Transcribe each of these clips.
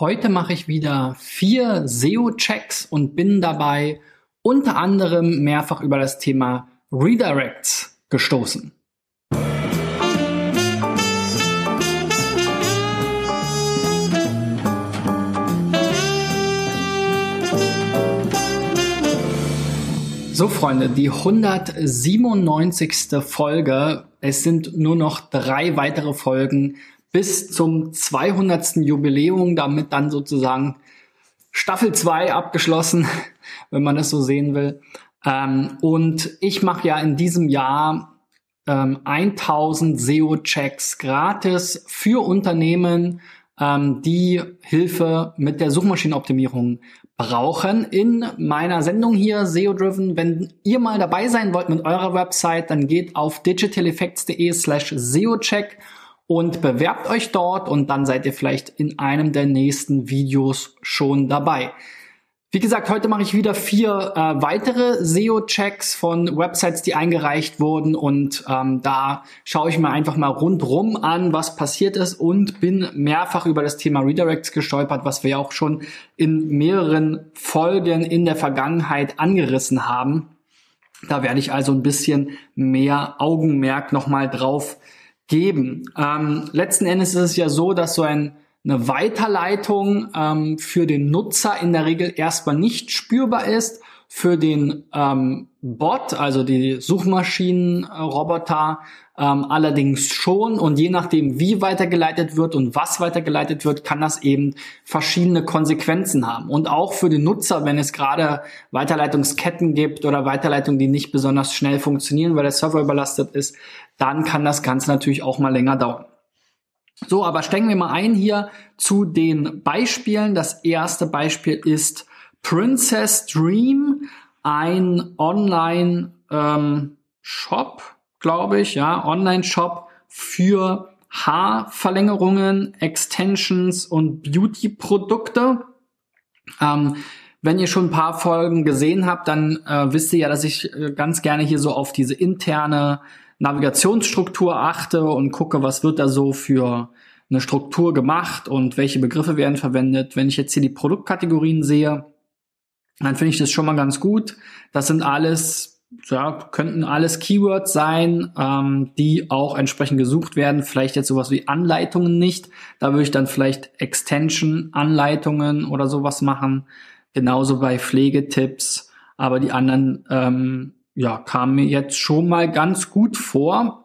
Heute mache ich wieder vier SEO-Checks und bin dabei unter anderem mehrfach über das Thema Redirects gestoßen. So, Freunde, die 197. Folge. Es sind nur noch drei weitere Folgen bis zum 200. Jubiläum, damit dann sozusagen Staffel 2 abgeschlossen, wenn man es so sehen will. Ähm, und ich mache ja in diesem Jahr ähm, 1000 SEO-Checks gratis für Unternehmen, ähm, die Hilfe mit der Suchmaschinenoptimierung brauchen. In meiner Sendung hier SEO Driven, wenn ihr mal dabei sein wollt mit eurer Website, dann geht auf digitaleffects.de slash SEO-Check und bewerbt euch dort und dann seid ihr vielleicht in einem der nächsten Videos schon dabei. Wie gesagt, heute mache ich wieder vier äh, weitere SEO-Checks von Websites, die eingereicht wurden und ähm, da schaue ich mir einfach mal rundrum an, was passiert ist und bin mehrfach über das Thema Redirects gestolpert, was wir ja auch schon in mehreren Folgen in der Vergangenheit angerissen haben. Da werde ich also ein bisschen mehr Augenmerk nochmal drauf geben. Ähm, letzten Endes ist es ja so, dass so ein, eine Weiterleitung ähm, für den Nutzer in der Regel erstmal nicht spürbar ist. Für den ähm, Bot, also die Suchmaschinenroboter, ähm, allerdings schon. Und je nachdem, wie weitergeleitet wird und was weitergeleitet wird, kann das eben verschiedene Konsequenzen haben. Und auch für den Nutzer, wenn es gerade Weiterleitungsketten gibt oder Weiterleitungen, die nicht besonders schnell funktionieren, weil der Server überlastet ist, dann kann das Ganze natürlich auch mal länger dauern. So, aber steigen wir mal ein hier zu den Beispielen. Das erste Beispiel ist Princess Dream, ein Online-Shop, ähm, glaube ich, ja, Online-Shop für Haarverlängerungen, Extensions und Beauty-Produkte. Ähm, wenn ihr schon ein paar Folgen gesehen habt, dann äh, wisst ihr ja, dass ich äh, ganz gerne hier so auf diese interne Navigationsstruktur achte und gucke, was wird da so für eine Struktur gemacht und welche Begriffe werden verwendet. Wenn ich jetzt hier die Produktkategorien sehe, dann finde ich das schon mal ganz gut. Das sind alles, ja, könnten alles Keywords sein, ähm, die auch entsprechend gesucht werden. Vielleicht jetzt sowas wie Anleitungen nicht. Da würde ich dann vielleicht Extension-Anleitungen oder sowas machen. Genauso bei Pflegetipps. Aber die anderen ähm, ja, kam mir jetzt schon mal ganz gut vor,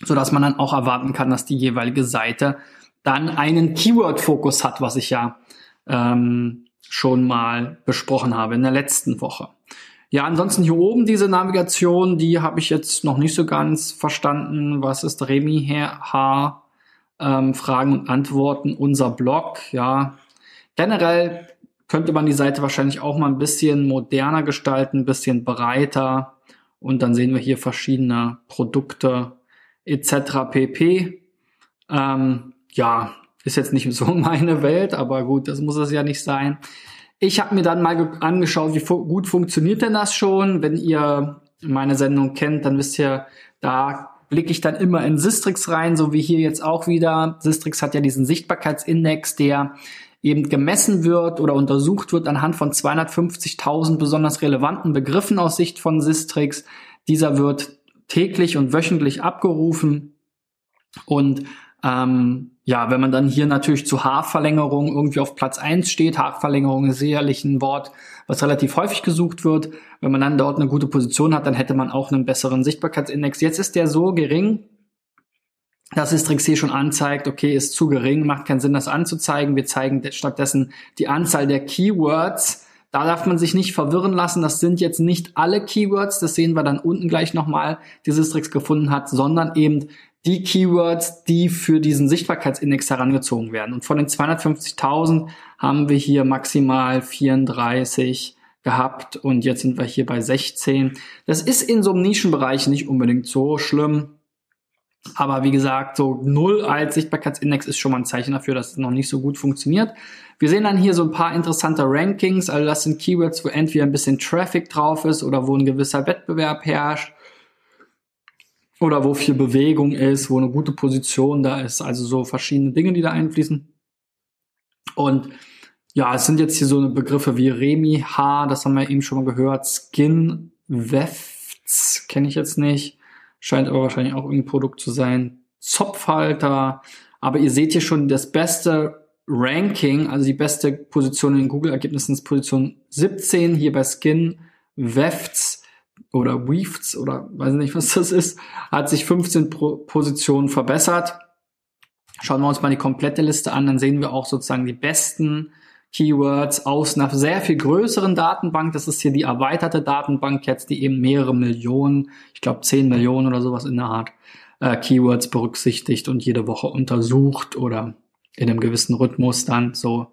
so dass man dann auch erwarten kann, dass die jeweilige Seite dann einen Keyword-Fokus hat, was ich ja ähm, schon mal besprochen habe in der letzten Woche. Ja, ansonsten hier oben diese Navigation, die habe ich jetzt noch nicht so ganz verstanden. Was ist Remi H? Ähm, Fragen und Antworten, unser Blog. Ja, generell könnte man die Seite wahrscheinlich auch mal ein bisschen moderner gestalten, ein bisschen breiter. Und dann sehen wir hier verschiedene Produkte etc. pp. Ähm, ja, ist jetzt nicht so meine Welt, aber gut, das muss es ja nicht sein. Ich habe mir dann mal angeschaut, wie fu gut funktioniert denn das schon. Wenn ihr meine Sendung kennt, dann wisst ihr, da blicke ich dann immer in Sistrix rein, so wie hier jetzt auch wieder. Sistrix hat ja diesen Sichtbarkeitsindex, der eben gemessen wird oder untersucht wird anhand von 250.000 besonders relevanten Begriffen aus Sicht von Sistrix. Dieser wird täglich und wöchentlich abgerufen und ähm, ja, wenn man dann hier natürlich zu Haarverlängerung irgendwie auf Platz eins steht, Haarverlängerung ist sicherlich ein Wort, was relativ häufig gesucht wird. Wenn man dann dort eine gute Position hat, dann hätte man auch einen besseren Sichtbarkeitsindex. Jetzt ist der so gering, dass Sistrix hier schon anzeigt, okay, ist zu gering, macht keinen Sinn, das anzuzeigen. Wir zeigen stattdessen die Anzahl der Keywords. Da darf man sich nicht verwirren lassen. Das sind jetzt nicht alle Keywords, das sehen wir dann unten gleich nochmal, die Sistrix gefunden hat, sondern eben die Keywords, die für diesen Sichtbarkeitsindex herangezogen werden. Und von den 250.000 haben wir hier maximal 34 gehabt und jetzt sind wir hier bei 16. Das ist in so einem Nischenbereich nicht unbedingt so schlimm. Aber wie gesagt, so null als Sichtbarkeitsindex ist schon mal ein Zeichen dafür, dass es noch nicht so gut funktioniert. Wir sehen dann hier so ein paar interessante Rankings. Also das sind Keywords, wo entweder ein bisschen Traffic drauf ist oder wo ein gewisser Wettbewerb herrscht. Oder wo viel Bewegung ist, wo eine gute Position da ist. Also so verschiedene Dinge, die da einfließen. Und ja, es sind jetzt hier so Begriffe wie Remi H, das haben wir eben schon mal gehört, Skin Wefts, kenne ich jetzt nicht, scheint aber wahrscheinlich auch irgendein Produkt zu sein, Zopfhalter, aber ihr seht hier schon das beste Ranking, also die beste Position in Google-Ergebnissen ist Position 17, hier bei Skin Wefts oder Weefts oder weiß nicht, was das ist, hat sich 15 Pro Positionen verbessert. Schauen wir uns mal die komplette Liste an, dann sehen wir auch sozusagen die besten Keywords aus einer sehr viel größeren Datenbank. Das ist hier die erweiterte Datenbank jetzt, die eben mehrere Millionen, ich glaube 10 Millionen oder sowas in der Art, äh, Keywords berücksichtigt und jede Woche untersucht oder in einem gewissen Rhythmus dann so.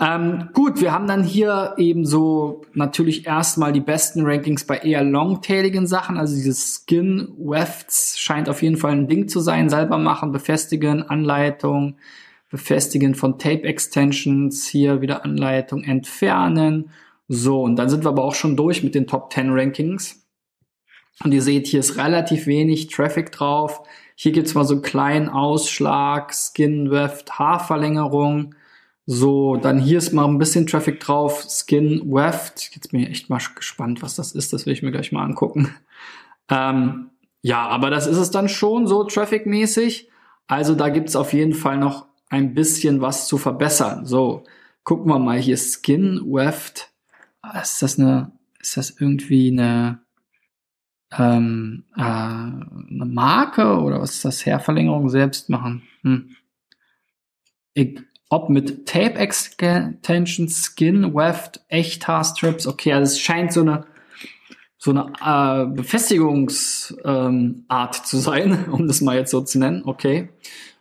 Ähm, gut, wir haben dann hier eben so natürlich erstmal die besten Rankings bei eher longtailigen Sachen. Also dieses Skin Wefts scheint auf jeden Fall ein Ding zu sein. Selber machen, befestigen, Anleitung, befestigen von Tape Extensions, hier wieder Anleitung entfernen. So, und dann sind wir aber auch schon durch mit den Top 10 Rankings. Und ihr seht, hier ist relativ wenig Traffic drauf. Hier gibt's mal so einen kleinen Ausschlag, Skin Weft, Haarverlängerung. So, dann hier ist mal ein bisschen Traffic drauf, Skin Weft. Jetzt bin ich echt mal gespannt, was das ist. Das will ich mir gleich mal angucken. Ähm, ja, aber das ist es dann schon so Traffic-mäßig. Also da gibt's auf jeden Fall noch ein bisschen was zu verbessern. So, gucken wir mal hier Skin Weft. Ist das eine, ist das irgendwie eine, ähm, äh, eine Marke oder was ist das? Hairverlängerung selbst machen. Hm. Ich, ob mit Tape Extension, Skin, Weft, Echthaarstrips, okay, also es scheint so eine so eine äh, Befestigungsart ähm, zu sein, um das mal jetzt so zu nennen, okay.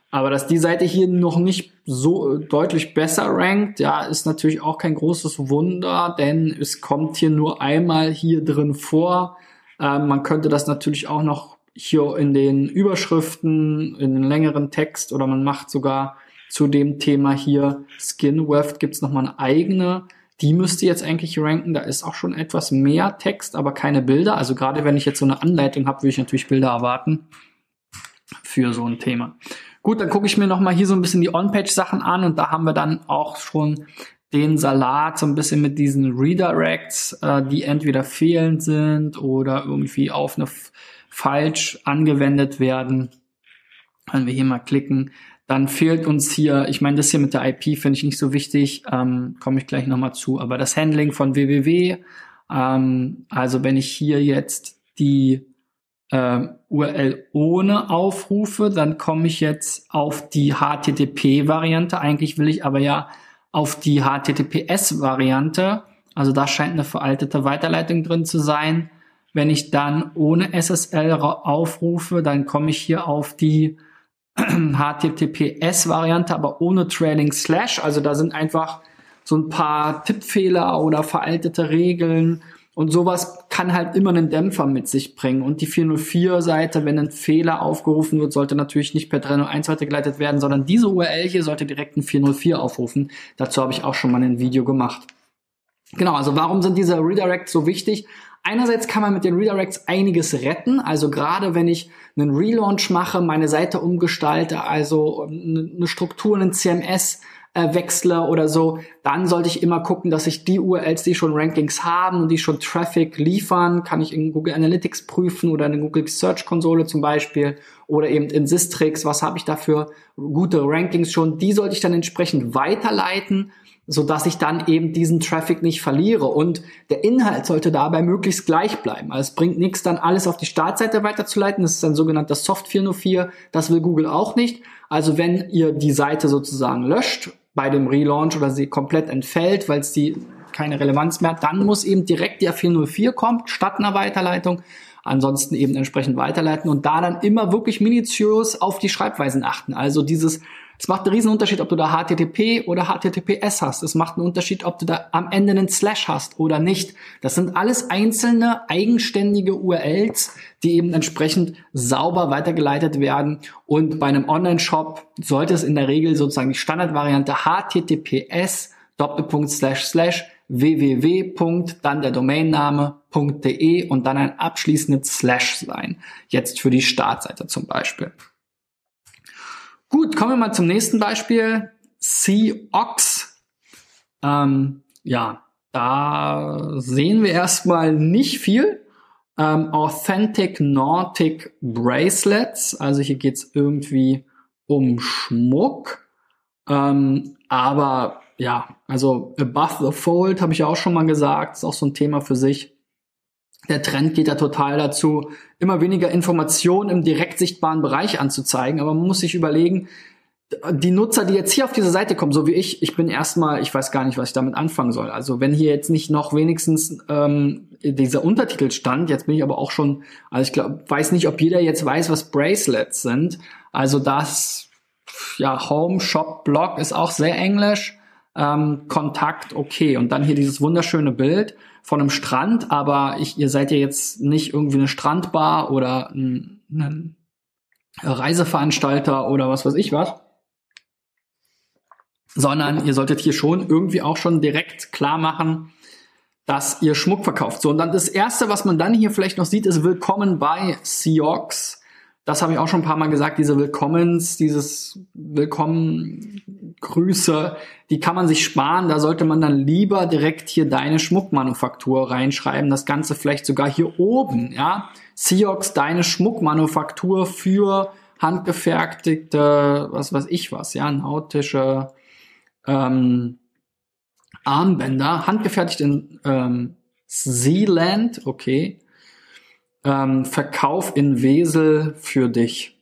Aber dass die Seite hier noch nicht so deutlich besser rankt, ja, ist natürlich auch kein großes Wunder, denn es kommt hier nur einmal hier drin vor. Ähm, man könnte das natürlich auch noch hier in den Überschriften, in den längeren Text oder man macht sogar zu dem Thema hier Skin Weft gibt's noch mal eine eigene. Die müsste jetzt eigentlich ranken. Da ist auch schon etwas mehr Text, aber keine Bilder. Also gerade wenn ich jetzt so eine Anleitung habe, würde ich natürlich Bilder erwarten für so ein Thema. Gut, dann gucke ich mir noch mal hier so ein bisschen die On-Page-Sachen an und da haben wir dann auch schon den Salat so ein bisschen mit diesen Redirects, äh, die entweder fehlend sind oder irgendwie auf eine falsch angewendet werden. Wenn wir hier mal klicken, dann fehlt uns hier, ich meine, das hier mit der IP finde ich nicht so wichtig, ähm, komme ich gleich nochmal zu, aber das Handling von www, ähm, also wenn ich hier jetzt die äh, URL ohne aufrufe, dann komme ich jetzt auf die HTTP-Variante. Eigentlich will ich aber ja auf die HTTPS-Variante. Also da scheint eine veraltete Weiterleitung drin zu sein. Wenn ich dann ohne SSL aufrufe, dann komme ich hier auf die HTTPS-Variante, aber ohne Trailing Slash. Also da sind einfach so ein paar Tippfehler oder veraltete Regeln. Und sowas kann halt immer einen Dämpfer mit sich bringen. Und die 404-Seite, wenn ein Fehler aufgerufen wird, sollte natürlich nicht per 301 weitergeleitet werden, sondern diese URL hier sollte direkt ein 404 aufrufen. Dazu habe ich auch schon mal ein Video gemacht. Genau, also warum sind diese Redirects so wichtig? Einerseits kann man mit den Redirects einiges retten. Also gerade wenn ich einen Relaunch mache, meine Seite umgestalte, also eine Struktur, einen CMS äh, wechsle oder so, dann sollte ich immer gucken, dass ich die URLs, die schon Rankings haben und die schon Traffic liefern, kann ich in Google Analytics prüfen oder in Google Search Konsole zum Beispiel oder eben in Sistrix, was habe ich da für gute Rankings schon, die sollte ich dann entsprechend weiterleiten so dass ich dann eben diesen Traffic nicht verliere. Und der Inhalt sollte dabei möglichst gleich bleiben. Also es bringt nichts, dann alles auf die Startseite weiterzuleiten. Das ist ein sogenannter Soft 404. Das will Google auch nicht. Also wenn ihr die Seite sozusagen löscht bei dem Relaunch oder sie komplett entfällt, weil es die keine Relevanz mehr hat, dann muss eben direkt die 404 kommen, statt einer Weiterleitung. Ansonsten eben entsprechend weiterleiten und da dann immer wirklich minutiös auf die Schreibweisen achten. Also dieses es macht einen riesen Unterschied, ob du da HTTP oder HTTPS hast. Es macht einen Unterschied, ob du da am Ende einen Slash hast oder nicht. Das sind alles einzelne eigenständige URLs, die eben entsprechend sauber weitergeleitet werden. Und bei einem Online-Shop sollte es in der Regel sozusagen die Standardvariante HTTPS Doppelpunkt slash slash www. dann der Domainname.de und dann ein abschließendes Slash sein. Jetzt für die Startseite zum Beispiel. Gut, kommen wir mal zum nächsten Beispiel. Seox Ähm, ja, da sehen wir erstmal nicht viel. Ähm, Authentic Nautic Bracelets, also hier geht's irgendwie um Schmuck. Ähm, aber ja, also Above the Fold habe ich ja auch schon mal gesagt, ist auch so ein Thema für sich. Der Trend geht ja total dazu, immer weniger Informationen im direkt sichtbaren Bereich anzuzeigen. Aber man muss sich überlegen, die Nutzer, die jetzt hier auf diese Seite kommen, so wie ich, ich bin erstmal, ich weiß gar nicht, was ich damit anfangen soll. Also wenn hier jetzt nicht noch wenigstens ähm, dieser Untertitel stand, jetzt bin ich aber auch schon, also ich glaube, weiß nicht, ob jeder jetzt weiß, was Bracelets sind. Also das, ja, Home, Shop, Blog ist auch sehr englisch. Ähm, Kontakt, okay. Und dann hier dieses wunderschöne Bild von einem Strand, aber ich, ihr seid ja jetzt nicht irgendwie eine Strandbar oder ein, ein Reiseveranstalter oder was weiß ich was sondern ihr solltet hier schon irgendwie auch schon direkt klar machen, dass ihr Schmuck verkauft. So, und dann das erste, was man dann hier vielleicht noch sieht, ist Willkommen bei Seox. Das habe ich auch schon ein paar Mal gesagt, diese Willkommens, dieses Willkommen Grüße, die kann man sich sparen. Da sollte man dann lieber direkt hier deine Schmuckmanufaktur reinschreiben. Das Ganze vielleicht sogar hier oben, ja. Seox, deine Schmuckmanufaktur für handgefertigte, was weiß ich was, ja, nautische ähm, Armbänder, handgefertigt in ähm, Sealand, okay. Ähm, Verkauf in Wesel für dich.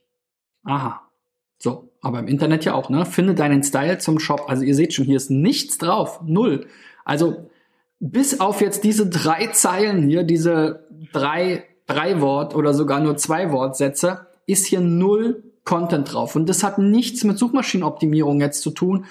Aha. So, aber im Internet ja auch, ne? Finde deinen Style zum Shop. Also ihr seht schon, hier ist nichts drauf. Null. Also bis auf jetzt diese drei Zeilen hier, diese drei, drei Wort oder sogar nur zwei Wortsätze, ist hier null Content drauf. Und das hat nichts mit Suchmaschinenoptimierung jetzt zu tun,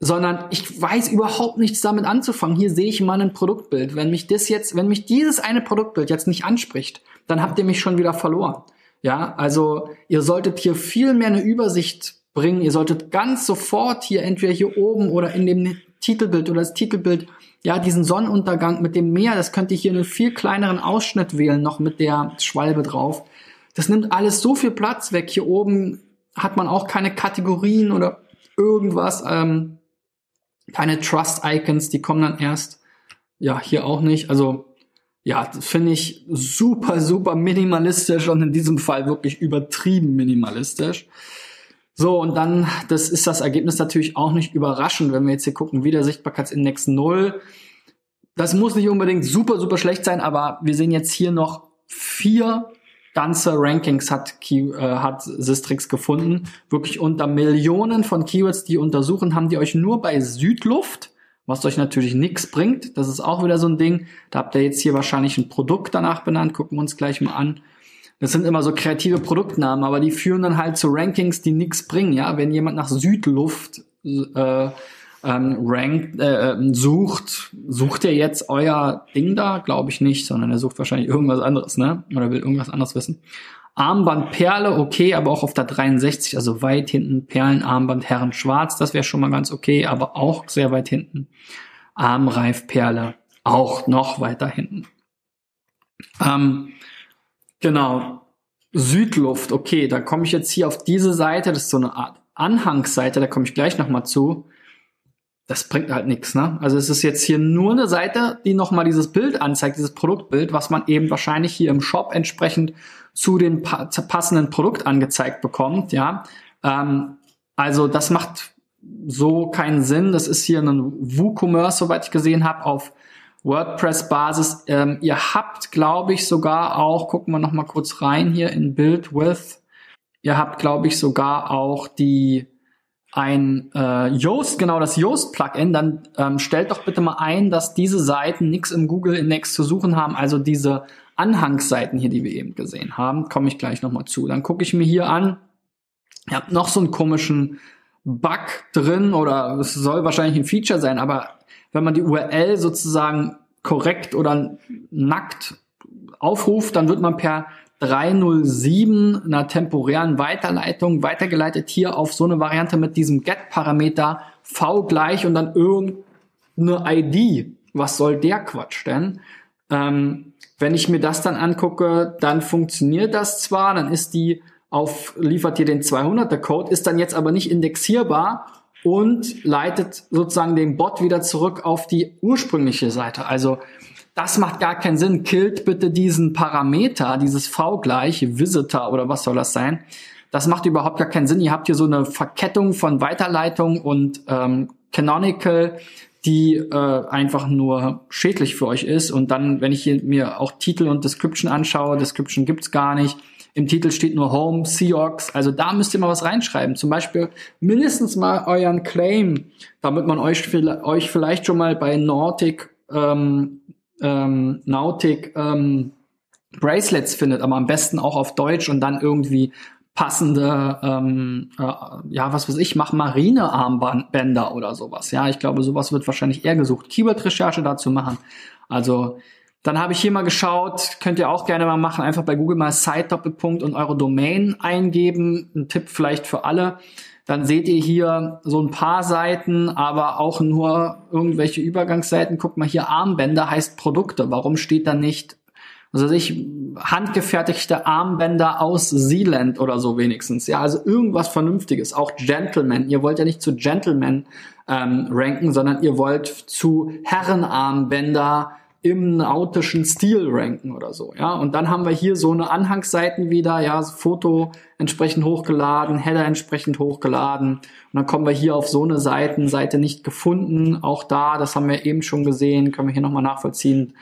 sondern ich weiß überhaupt nichts damit anzufangen. Hier sehe ich mal ein Produktbild. Wenn mich das jetzt, wenn mich dieses eine Produktbild jetzt nicht anspricht, dann habt ihr mich schon wieder verloren. Ja, also ihr solltet hier viel mehr eine Übersicht bringen. Ihr solltet ganz sofort hier entweder hier oben oder in dem Titelbild oder das Titelbild ja, diesen Sonnenuntergang mit dem Meer, das könnt ihr hier einen viel kleineren Ausschnitt wählen, noch mit der Schwalbe drauf. Das nimmt alles so viel Platz weg. Hier oben hat man auch keine Kategorien oder irgendwas. Ähm, keine Trust-Icons, die kommen dann erst. Ja, hier auch nicht. Also ja, finde ich super, super minimalistisch und in diesem Fall wirklich übertrieben minimalistisch. So, und dann, das ist das Ergebnis natürlich auch nicht überraschend, wenn wir jetzt hier gucken, wieder Sichtbarkeitsindex 0. Das muss nicht unbedingt super, super schlecht sein, aber wir sehen jetzt hier noch vier ganze Rankings hat, äh, hat Sistrix gefunden. Wirklich unter Millionen von Keywords, die untersuchen, haben die euch nur bei Südluft, was euch natürlich nichts bringt. Das ist auch wieder so ein Ding. Da habt ihr jetzt hier wahrscheinlich ein Produkt danach benannt. Gucken wir uns gleich mal an. Das sind immer so kreative Produktnamen, aber die führen dann halt zu Rankings, die nichts bringen. Ja, wenn jemand nach Südluft äh, ähm, rankt, äh, ähm, sucht, sucht er jetzt euer Ding da? Glaube ich nicht, sondern er sucht wahrscheinlich irgendwas anderes, ne? Oder will irgendwas anderes wissen. Armband Perle, okay, aber auch auf der 63, also weit hinten Perlen, Armband Herren Schwarz, das wäre schon mal ganz okay, aber auch sehr weit hinten. Armreif Perle, auch noch weiter hinten. Ähm, genau. Südluft, okay, da komme ich jetzt hier auf diese Seite, das ist so eine Art Anhangsseite, da komme ich gleich nochmal zu das bringt halt nichts. Ne? Also es ist jetzt hier nur eine Seite, die nochmal dieses Bild anzeigt, dieses Produktbild, was man eben wahrscheinlich hier im Shop entsprechend zu dem pa passenden Produkt angezeigt bekommt. Ja, ähm, also das macht so keinen Sinn. Das ist hier ein WooCommerce, soweit ich gesehen habe, auf WordPress-Basis. Ähm, ihr habt, glaube ich, sogar auch, gucken wir noch mal kurz rein hier in Build with. Ihr habt, glaube ich, sogar auch die ein äh, Yoast, genau das Yoast-Plugin, dann ähm, stellt doch bitte mal ein, dass diese Seiten nichts im Google-Index zu suchen haben, also diese Anhangsseiten hier, die wir eben gesehen haben, komme ich gleich nochmal zu. Dann gucke ich mir hier an, ihr habt noch so einen komischen Bug drin oder es soll wahrscheinlich ein Feature sein, aber wenn man die URL sozusagen korrekt oder nackt aufruft, dann wird man per 307 einer temporären Weiterleitung weitergeleitet hier auf so eine Variante mit diesem Get-Parameter v gleich und dann irgendeine ID. Was soll der Quatsch denn? Ähm, wenn ich mir das dann angucke, dann funktioniert das zwar, dann ist die auf, liefert ihr den 200er Code, ist dann jetzt aber nicht indexierbar und leitet sozusagen den Bot wieder zurück auf die ursprüngliche Seite. Also das macht gar keinen Sinn. Killt bitte diesen Parameter, dieses V gleich, Visitor oder was soll das sein? Das macht überhaupt gar keinen Sinn. Ihr habt hier so eine Verkettung von Weiterleitung und ähm, Canonical, die äh, einfach nur schädlich für euch ist. Und dann, wenn ich hier mir auch Titel und Description anschaue, Description gibt's gar nicht. Im Titel steht nur Home, Seahawks. Also da müsst ihr mal was reinschreiben. Zum Beispiel mindestens mal euren Claim, damit man euch, euch vielleicht schon mal bei Nautic, ähm, ähm, Nautic ähm, Bracelets findet, aber am besten auch auf Deutsch und dann irgendwie passende, ähm, äh, ja, was weiß ich, mach Marinearmbänder oder sowas. Ja, ich glaube, sowas wird wahrscheinlich eher gesucht. Keyword-Recherche dazu machen. Also dann habe ich hier mal geschaut, könnt ihr auch gerne mal machen, einfach bei Google mal Site-Doppelpunkt und eure Domain eingeben. Ein Tipp vielleicht für alle. Dann seht ihr hier so ein paar Seiten, aber auch nur irgendwelche Übergangsseiten. Guckt mal hier, Armbänder heißt Produkte. Warum steht da nicht also ich handgefertigte Armbänder aus Sealand oder so wenigstens. Ja, also irgendwas Vernünftiges. Auch Gentleman. Ihr wollt ja nicht zu Gentleman ähm, ranken, sondern ihr wollt zu Herrenarmbänder im nautischen Stil ranken oder so, ja. Und dann haben wir hier so eine Anhangsseiten wieder, ja, Foto entsprechend hochgeladen, Header entsprechend hochgeladen. Und dann kommen wir hier auf so eine Seiten, Seite nicht gefunden. Auch da, das haben wir eben schon gesehen, können wir hier nochmal nachvollziehen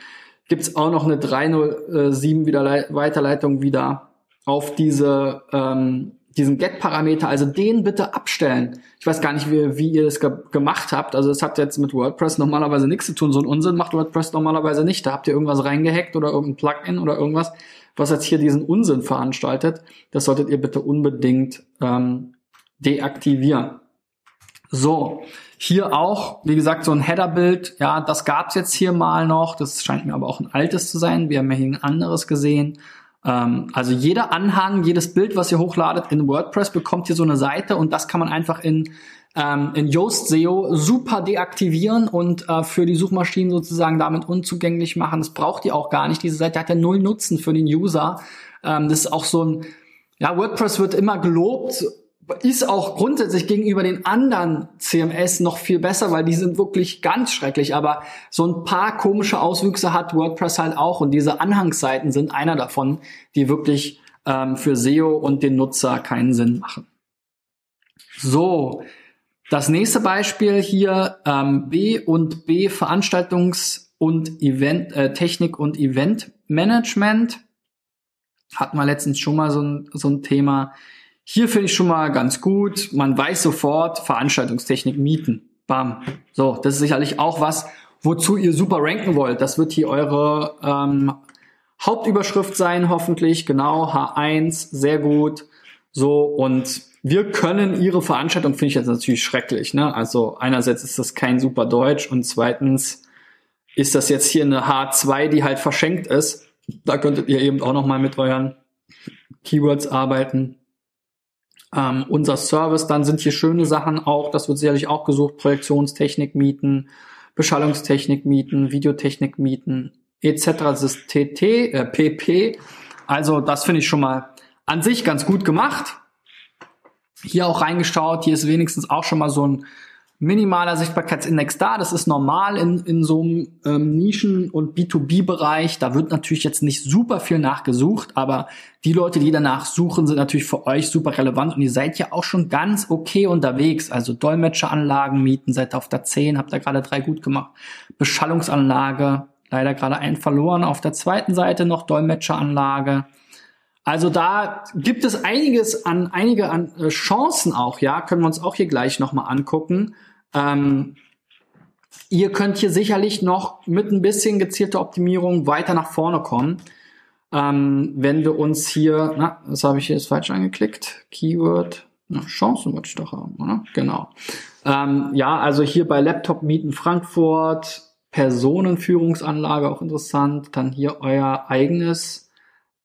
gibt's auch noch eine 307 wieder Weiterleitung wieder auf diese ähm, diesen Get-Parameter, also den bitte abstellen. Ich weiß gar nicht, wie, wie ihr das ge gemacht habt. Also das hat jetzt mit WordPress normalerweise nichts zu tun. So ein Unsinn macht WordPress normalerweise nicht. Da habt ihr irgendwas reingehackt oder irgendein Plugin oder irgendwas, was jetzt hier diesen Unsinn veranstaltet. Das solltet ihr bitte unbedingt ähm, deaktivieren. So, hier auch, wie gesagt, so ein Header-Bild, ja, das gab's jetzt hier mal noch. Das scheint mir aber auch ein altes zu sein. Wir haben ja hier ein anderes gesehen. Ähm, also jeder Anhang, jedes Bild, was ihr hochladet in WordPress, bekommt hier so eine Seite und das kann man einfach in ähm, in Yoast SEO super deaktivieren und äh, für die Suchmaschinen sozusagen damit unzugänglich machen. Das braucht ihr auch gar nicht. Diese Seite hat ja null Nutzen für den User. Ähm, das ist auch so ein, ja, WordPress wird immer gelobt ist auch grundsätzlich gegenüber den anderen CMS noch viel besser, weil die sind wirklich ganz schrecklich. Aber so ein paar komische Auswüchse hat WordPress halt auch. Und diese Anhangsseiten sind einer davon, die wirklich ähm, für SEO und den Nutzer keinen Sinn machen. So, das nächste Beispiel hier ähm, B und B Veranstaltungs- und Event äh, Technik und Event Management hatten wir letztens schon mal so ein, so ein Thema. Hier finde ich schon mal ganz gut. Man weiß sofort, Veranstaltungstechnik mieten. Bam. So, das ist sicherlich auch was, wozu ihr super ranken wollt. Das wird hier eure ähm, Hauptüberschrift sein, hoffentlich. Genau, H1, sehr gut. So, und wir können ihre Veranstaltung, finde ich jetzt natürlich schrecklich. Ne? Also einerseits ist das kein super Deutsch und zweitens ist das jetzt hier eine H2, die halt verschenkt ist. Da könntet ihr eben auch noch mal mit euren Keywords arbeiten. Ähm, unser Service, dann sind hier schöne Sachen auch, das wird sicherlich auch gesucht, Projektionstechnik mieten, Beschallungstechnik mieten, Videotechnik mieten, etc. Das ist TT, äh, PP. Also das finde ich schon mal an sich ganz gut gemacht. Hier auch reingeschaut, hier ist wenigstens auch schon mal so ein minimaler Sichtbarkeitsindex da. Das ist normal in, in so einem ähm, Nischen- und B2B-Bereich. Da wird natürlich jetzt nicht super viel nachgesucht, aber die Leute, die danach suchen, sind natürlich für euch super relevant und ihr seid ja auch schon ganz okay unterwegs. Also Dolmetscheranlagen mieten, seid auf der 10, habt da gerade drei gut gemacht. Beschallungsanlage, leider gerade einen verloren. Auf der zweiten Seite noch Dolmetscheranlage. Also da gibt es einiges an einige an äh, Chancen auch, ja, können wir uns auch hier gleich nochmal angucken. Ähm, ihr könnt hier sicherlich noch mit ein bisschen gezielter Optimierung weiter nach vorne kommen. Ähm, wenn wir uns hier, na, das habe ich jetzt falsch angeklickt, Keyword, na, Chancen wollte ich doch haben, oder? Genau. Ähm, ja, also hier bei Laptop Mieten Frankfurt, Personenführungsanlage auch interessant, dann hier euer eigenes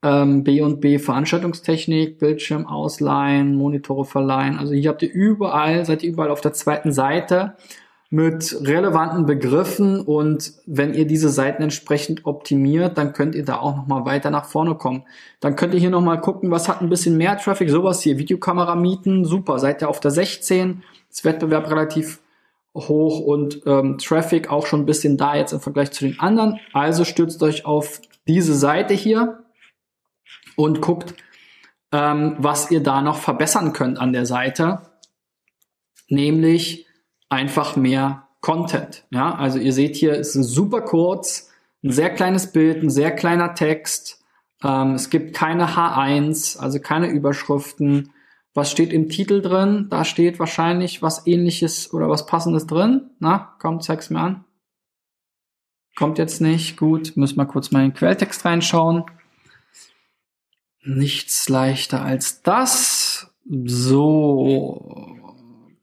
ähm, B und B Veranstaltungstechnik, Bildschirm ausleihen, Monitore verleihen. Also hier habt ihr überall, seid ihr überall auf der zweiten Seite mit relevanten Begriffen und wenn ihr diese Seiten entsprechend optimiert, dann könnt ihr da auch noch mal weiter nach vorne kommen. Dann könnt ihr hier noch mal gucken, was hat ein bisschen mehr Traffic, sowas hier, Videokamera mieten, super, seid ihr auf der 16, das Wettbewerb relativ hoch und ähm, Traffic auch schon ein bisschen da jetzt im Vergleich zu den anderen. Also stürzt euch auf diese Seite hier und guckt, ähm, was ihr da noch verbessern könnt an der Seite, nämlich einfach mehr Content. Ja, also ihr seht hier, es ist super kurz, ein sehr kleines Bild, ein sehr kleiner Text. Ähm, es gibt keine H1, also keine Überschriften. Was steht im Titel drin? Da steht wahrscheinlich was ähnliches oder was passendes drin. Na, komm, zeig's mir an. Kommt jetzt nicht. Gut, müssen wir kurz mal in den Quelltext reinschauen. Nichts leichter als das. So,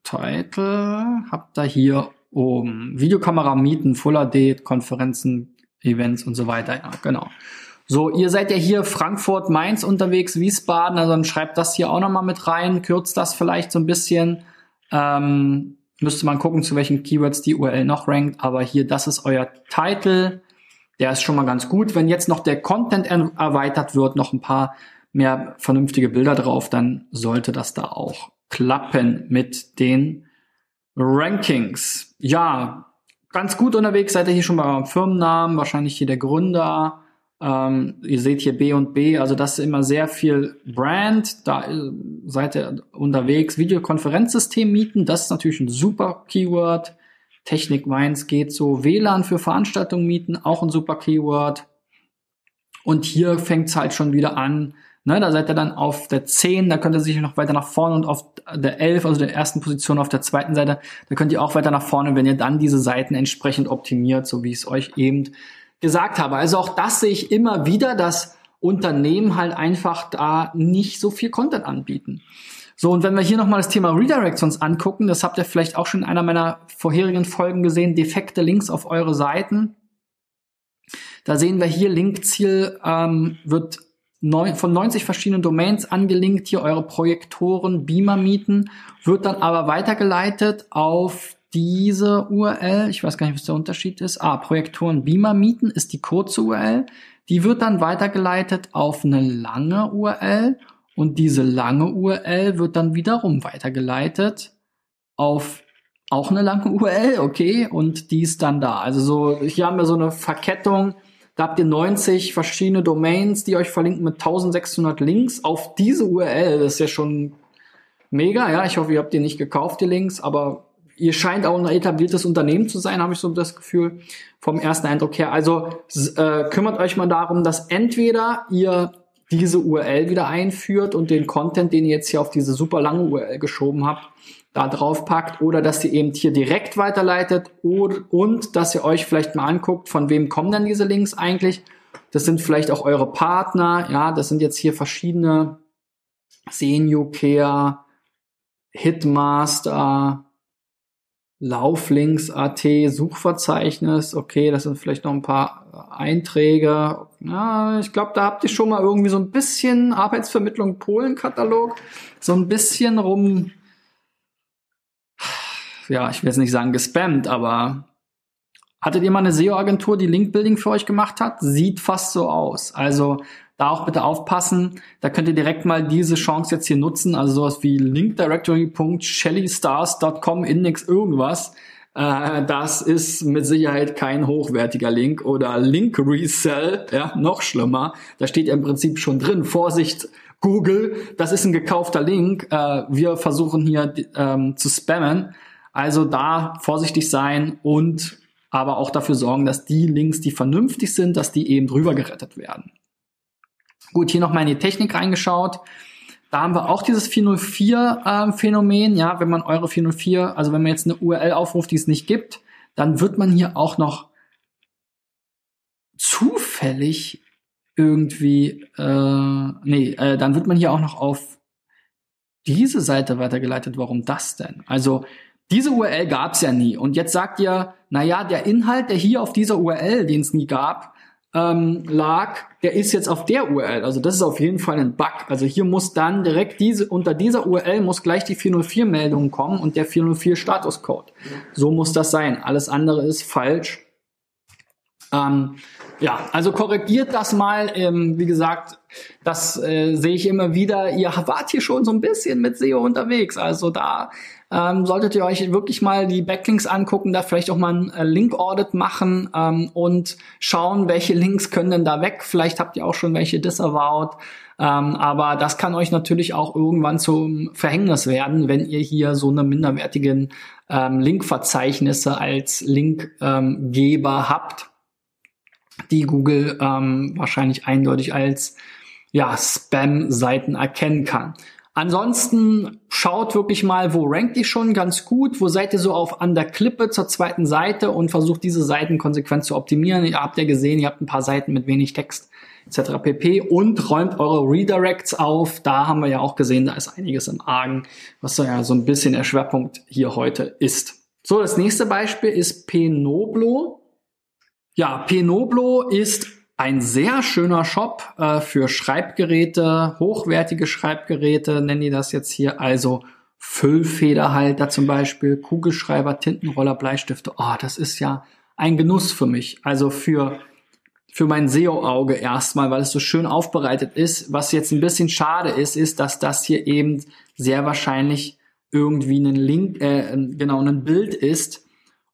Title habt ihr hier oben. Videokamera mieten, Full HD, Konferenzen, Events und so weiter. Ja, genau. So, ihr seid ja hier Frankfurt, Mainz unterwegs, Wiesbaden, also dann schreibt das hier auch nochmal mit rein, kürzt das vielleicht so ein bisschen. Ähm, müsste man gucken, zu welchen Keywords die URL noch rankt, aber hier, das ist euer Title. Der ist schon mal ganz gut. Wenn jetzt noch der Content erweitert wird, noch ein paar mehr vernünftige Bilder drauf, dann sollte das da auch klappen mit den Rankings. Ja, ganz gut unterwegs seid ihr hier schon bei eurem Firmennamen, wahrscheinlich hier der Gründer. Ähm, ihr seht hier B und B, also das ist immer sehr viel Brand. Da äh, seid ihr unterwegs. Videokonferenzsystem mieten, das ist natürlich ein super Keyword. Technik meins geht so. WLAN für Veranstaltungen mieten, auch ein super Keyword. Und hier fängt es halt schon wieder an, Ne, da seid ihr dann auf der 10, da könnt ihr sicher noch weiter nach vorne und auf der 11, also der ersten Position auf der zweiten Seite, da könnt ihr auch weiter nach vorne, wenn ihr dann diese Seiten entsprechend optimiert, so wie ich es euch eben gesagt habe. Also auch das sehe ich immer wieder, dass Unternehmen halt einfach da nicht so viel Content anbieten. So, und wenn wir hier nochmal das Thema Redirects uns angucken, das habt ihr vielleicht auch schon in einer meiner vorherigen Folgen gesehen, defekte Links auf eure Seiten. Da sehen wir hier, Linkziel ähm, wird neun, von 90 verschiedenen Domains angelinkt, hier eure Projektoren, Beamer mieten, wird dann aber weitergeleitet auf diese URL. Ich weiß gar nicht, was der Unterschied ist. Ah, Projektoren Beamer mieten ist die kurze URL. Die wird dann weitergeleitet auf eine lange URL und diese lange URL wird dann wiederum weitergeleitet auf auch eine lange URL, okay, und die ist dann da. Also so, hier haben wir so eine Verkettung da habt ihr 90 verschiedene Domains, die euch verlinken mit 1600 Links auf diese URL. Das ist ja schon mega. Ja, ich hoffe, ihr habt die nicht gekauft, die Links, aber ihr scheint auch ein etabliertes Unternehmen zu sein, habe ich so das Gefühl vom ersten Eindruck her. Also äh, kümmert euch mal darum, dass entweder ihr diese URL wieder einführt und den Content, den ihr jetzt hier auf diese super lange URL geschoben habt, da drauf packt oder dass ihr eben hier direkt weiterleitet und, und dass ihr euch vielleicht mal anguckt, von wem kommen denn diese Links eigentlich. Das sind vielleicht auch eure Partner, ja, das sind jetzt hier verschiedene Senior Hitmaster, Lauflinks.at, Suchverzeichnis, okay, das sind vielleicht noch ein paar Einträge. Ja, ich glaube, da habt ihr schon mal irgendwie so ein bisschen Arbeitsvermittlung Polen-Katalog, so ein bisschen rum ja, ich will jetzt nicht sagen gespammt, aber hattet ihr mal eine SEO-Agentur, die Link-Building für euch gemacht hat? Sieht fast so aus. Also da auch bitte aufpassen. Da könnt ihr direkt mal diese Chance jetzt hier nutzen. Also sowas wie linkdirectory.shellystars.com Index irgendwas. Äh, das ist mit Sicherheit kein hochwertiger Link oder Link Resell, ja, noch schlimmer. Da steht ja im Prinzip schon drin, Vorsicht, Google, das ist ein gekaufter Link. Äh, wir versuchen hier ähm, zu spammen. Also da vorsichtig sein und aber auch dafür sorgen, dass die Links, die vernünftig sind, dass die eben drüber gerettet werden. Gut, hier nochmal in die Technik reingeschaut. Da haben wir auch dieses 404-Phänomen. Ähm, ja, wenn man eure 404, also wenn man jetzt eine URL aufruft, die es nicht gibt, dann wird man hier auch noch zufällig irgendwie, äh, nee, äh, dann wird man hier auch noch auf diese Seite weitergeleitet. Warum das denn? Also diese URL gab es ja nie. Und jetzt sagt ihr, naja, der Inhalt, der hier auf dieser URL, den es nie gab, ähm, lag, der ist jetzt auf der URL. Also das ist auf jeden Fall ein Bug. Also hier muss dann direkt diese, unter dieser URL muss gleich die 404-Meldung kommen und der 404-Statuscode. So muss das sein. Alles andere ist falsch. Ähm, ja, also korrigiert das mal. Ähm, wie gesagt, das äh, sehe ich immer wieder. Ihr wart hier schon so ein bisschen mit SEO unterwegs. Also da ähm, solltet ihr euch wirklich mal die Backlinks angucken, da vielleicht auch mal ein äh, Link-Audit machen ähm, und schauen, welche Links können denn da weg. Vielleicht habt ihr auch schon welche disavowed. Ähm, aber das kann euch natürlich auch irgendwann zum Verhängnis werden, wenn ihr hier so eine minderwertigen ähm, Linkverzeichnisse als Linkgeber habt die Google ähm, wahrscheinlich eindeutig als ja, Spam-Seiten erkennen kann. Ansonsten schaut wirklich mal, wo rankt ihr schon ganz gut, wo seid ihr so auf an der Klippe zur zweiten Seite und versucht diese Seiten konsequent zu optimieren. Ihr habt ja gesehen, ihr habt ein paar Seiten mit wenig Text etc. pp. und räumt eure Redirects auf. Da haben wir ja auch gesehen, da ist einiges im Argen, was ja so ein bisschen der Schwerpunkt hier heute ist. So, das nächste Beispiel ist Penoblo. Ja, Penoblo ist ein sehr schöner Shop äh, für Schreibgeräte, hochwertige Schreibgeräte, nennen die das jetzt hier. Also Füllfederhalter zum Beispiel, Kugelschreiber, Tintenroller, Bleistifte. Oh, das ist ja ein Genuss für mich. Also für, für mein SEO-Auge erstmal, weil es so schön aufbereitet ist. Was jetzt ein bisschen schade ist, ist, dass das hier eben sehr wahrscheinlich irgendwie ein Link, äh, genau, ein Bild ist,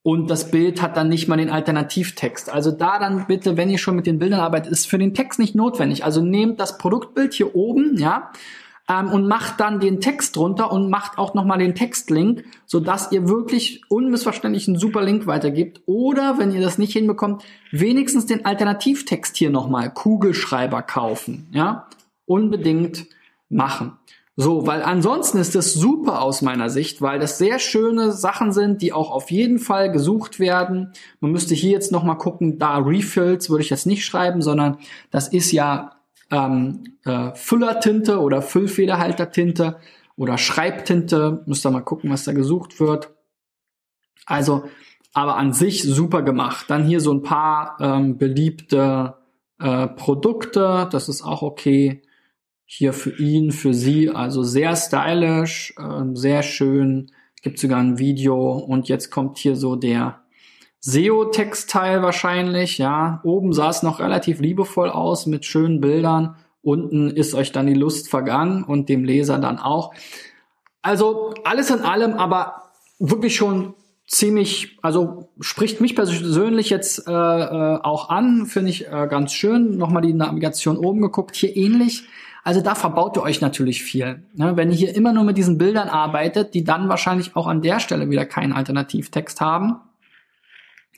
und das Bild hat dann nicht mal den Alternativtext. Also da dann bitte, wenn ihr schon mit den Bildern arbeitet, ist für den Text nicht notwendig. Also nehmt das Produktbild hier oben, ja, ähm, und macht dann den Text drunter und macht auch nochmal den Textlink, sodass ihr wirklich unmissverständlich einen super Link weitergibt. Oder wenn ihr das nicht hinbekommt, wenigstens den Alternativtext hier nochmal, Kugelschreiber kaufen, ja, unbedingt machen. So, weil ansonsten ist das super aus meiner Sicht, weil das sehr schöne Sachen sind, die auch auf jeden Fall gesucht werden. Man müsste hier jetzt noch mal gucken, da Refills würde ich jetzt nicht schreiben, sondern das ist ja ähm, äh, Füllertinte oder Füllfederhaltertinte oder Schreibtinte. Müsst ihr mal gucken, was da gesucht wird. Also, aber an sich super gemacht. Dann hier so ein paar ähm, beliebte äh, Produkte, das ist auch okay hier für ihn, für sie. Also sehr stylisch, äh, sehr schön. Gibt sogar ein Video und jetzt kommt hier so der SEO-Textteil wahrscheinlich. Ja, oben sah es noch relativ liebevoll aus mit schönen Bildern. Unten ist euch dann die Lust vergangen und dem Leser dann auch. Also alles in allem, aber wirklich schon ziemlich, also spricht mich persönlich jetzt äh, äh, auch an, finde ich äh, ganz schön. Nochmal die Navigation oben geguckt, hier ähnlich also da verbaut ihr euch natürlich viel. Ne? Wenn ihr hier immer nur mit diesen Bildern arbeitet, die dann wahrscheinlich auch an der Stelle wieder keinen Alternativtext haben.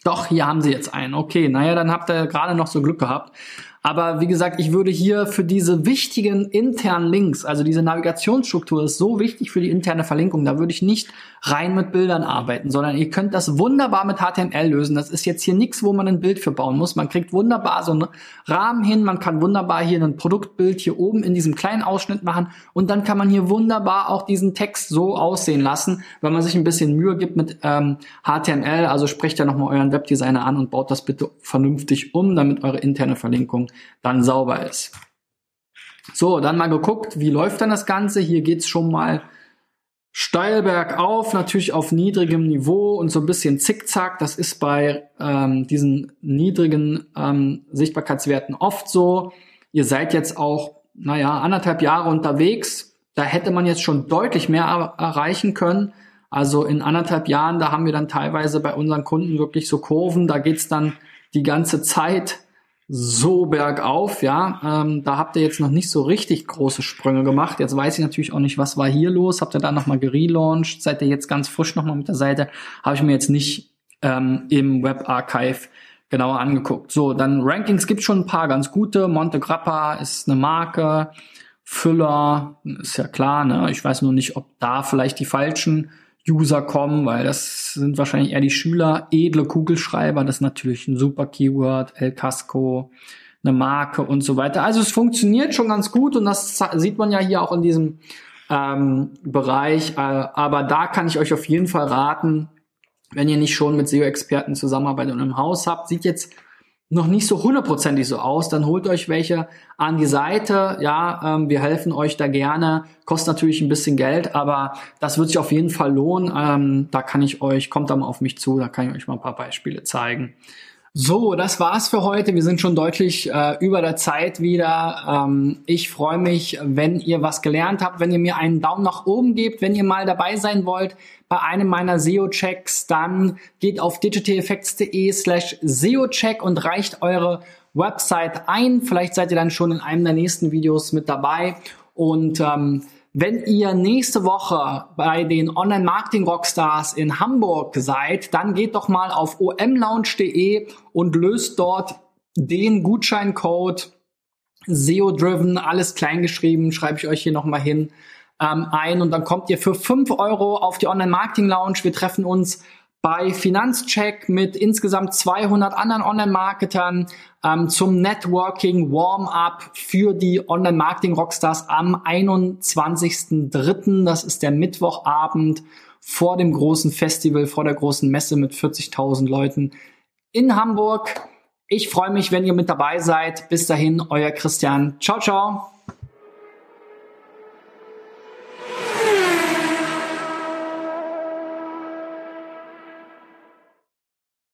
Doch, hier haben sie jetzt einen. Okay, naja, dann habt ihr gerade noch so Glück gehabt. Aber wie gesagt, ich würde hier für diese wichtigen internen Links, also diese Navigationsstruktur ist so wichtig für die interne Verlinkung, da würde ich nicht rein mit Bildern arbeiten, sondern ihr könnt das wunderbar mit HTML lösen. Das ist jetzt hier nichts, wo man ein Bild für bauen muss. Man kriegt wunderbar so einen Rahmen hin, man kann wunderbar hier ein Produktbild hier oben in diesem kleinen Ausschnitt machen und dann kann man hier wunderbar auch diesen Text so aussehen lassen, wenn man sich ein bisschen Mühe gibt mit ähm, HTML. Also sprecht ja nochmal euren Webdesigner an und baut das bitte vernünftig um, damit eure interne Verlinkung dann sauber ist. So, dann mal geguckt, wie läuft dann das Ganze? Hier geht's schon mal steil bergauf, natürlich auf niedrigem Niveau und so ein bisschen zickzack. Das ist bei ähm, diesen niedrigen ähm, Sichtbarkeitswerten oft so. Ihr seid jetzt auch, naja, anderthalb Jahre unterwegs. Da hätte man jetzt schon deutlich mehr erreichen können. Also in anderthalb Jahren, da haben wir dann teilweise bei unseren Kunden wirklich so Kurven, da geht's dann die ganze Zeit so bergauf, ja. Ähm, da habt ihr jetzt noch nicht so richtig große Sprünge gemacht. Jetzt weiß ich natürlich auch nicht, was war hier los. Habt ihr da nochmal gelauncht? Seid ihr jetzt ganz frisch nochmal mit der Seite? Habe ich mir jetzt nicht ähm, im Webarchive genauer angeguckt. So, dann Rankings gibt schon ein paar ganz gute. Monte Grappa ist eine Marke. Füller ist ja klar, ne? Ich weiß nur nicht, ob da vielleicht die falschen User kommen, weil das sind wahrscheinlich eher die Schüler. Edle Kugelschreiber, das ist natürlich ein super Keyword. El Casco, eine Marke und so weiter. Also es funktioniert schon ganz gut und das sieht man ja hier auch in diesem ähm, Bereich. Äh, aber da kann ich euch auf jeden Fall raten, wenn ihr nicht schon mit SEO-Experten zusammenarbeitet und im Haus habt, sieht jetzt noch nicht so hundertprozentig so aus, dann holt euch welche an die Seite. Ja, ähm, wir helfen euch da gerne. Kostet natürlich ein bisschen Geld, aber das wird sich auf jeden Fall lohnen. Ähm, da kann ich euch, kommt da mal auf mich zu, da kann ich euch mal ein paar Beispiele zeigen. So, das war's für heute. Wir sind schon deutlich äh, über der Zeit wieder. Ähm, ich freue mich, wenn ihr was gelernt habt, wenn ihr mir einen Daumen nach oben gebt, wenn ihr mal dabei sein wollt bei einem meiner SEO-Checks, dann geht auf digitaleffects.de slash SEO-Check und reicht eure Website ein. Vielleicht seid ihr dann schon in einem der nächsten Videos mit dabei und ähm, wenn ihr nächste Woche bei den Online-Marketing-Rockstars in Hamburg seid, dann geht doch mal auf omlounge.de und löst dort den Gutscheincode SEO-driven, alles kleingeschrieben, schreibe ich euch hier nochmal hin, ähm, ein und dann kommt ihr für fünf Euro auf die Online-Marketing-Lounge. Wir treffen uns bei Finanzcheck mit insgesamt 200 anderen Online-Marketern ähm, zum Networking Warm-up für die Online-Marketing-Rockstars am 21.03. Das ist der Mittwochabend vor dem großen Festival, vor der großen Messe mit 40.000 Leuten in Hamburg. Ich freue mich, wenn ihr mit dabei seid. Bis dahin, euer Christian. Ciao, ciao.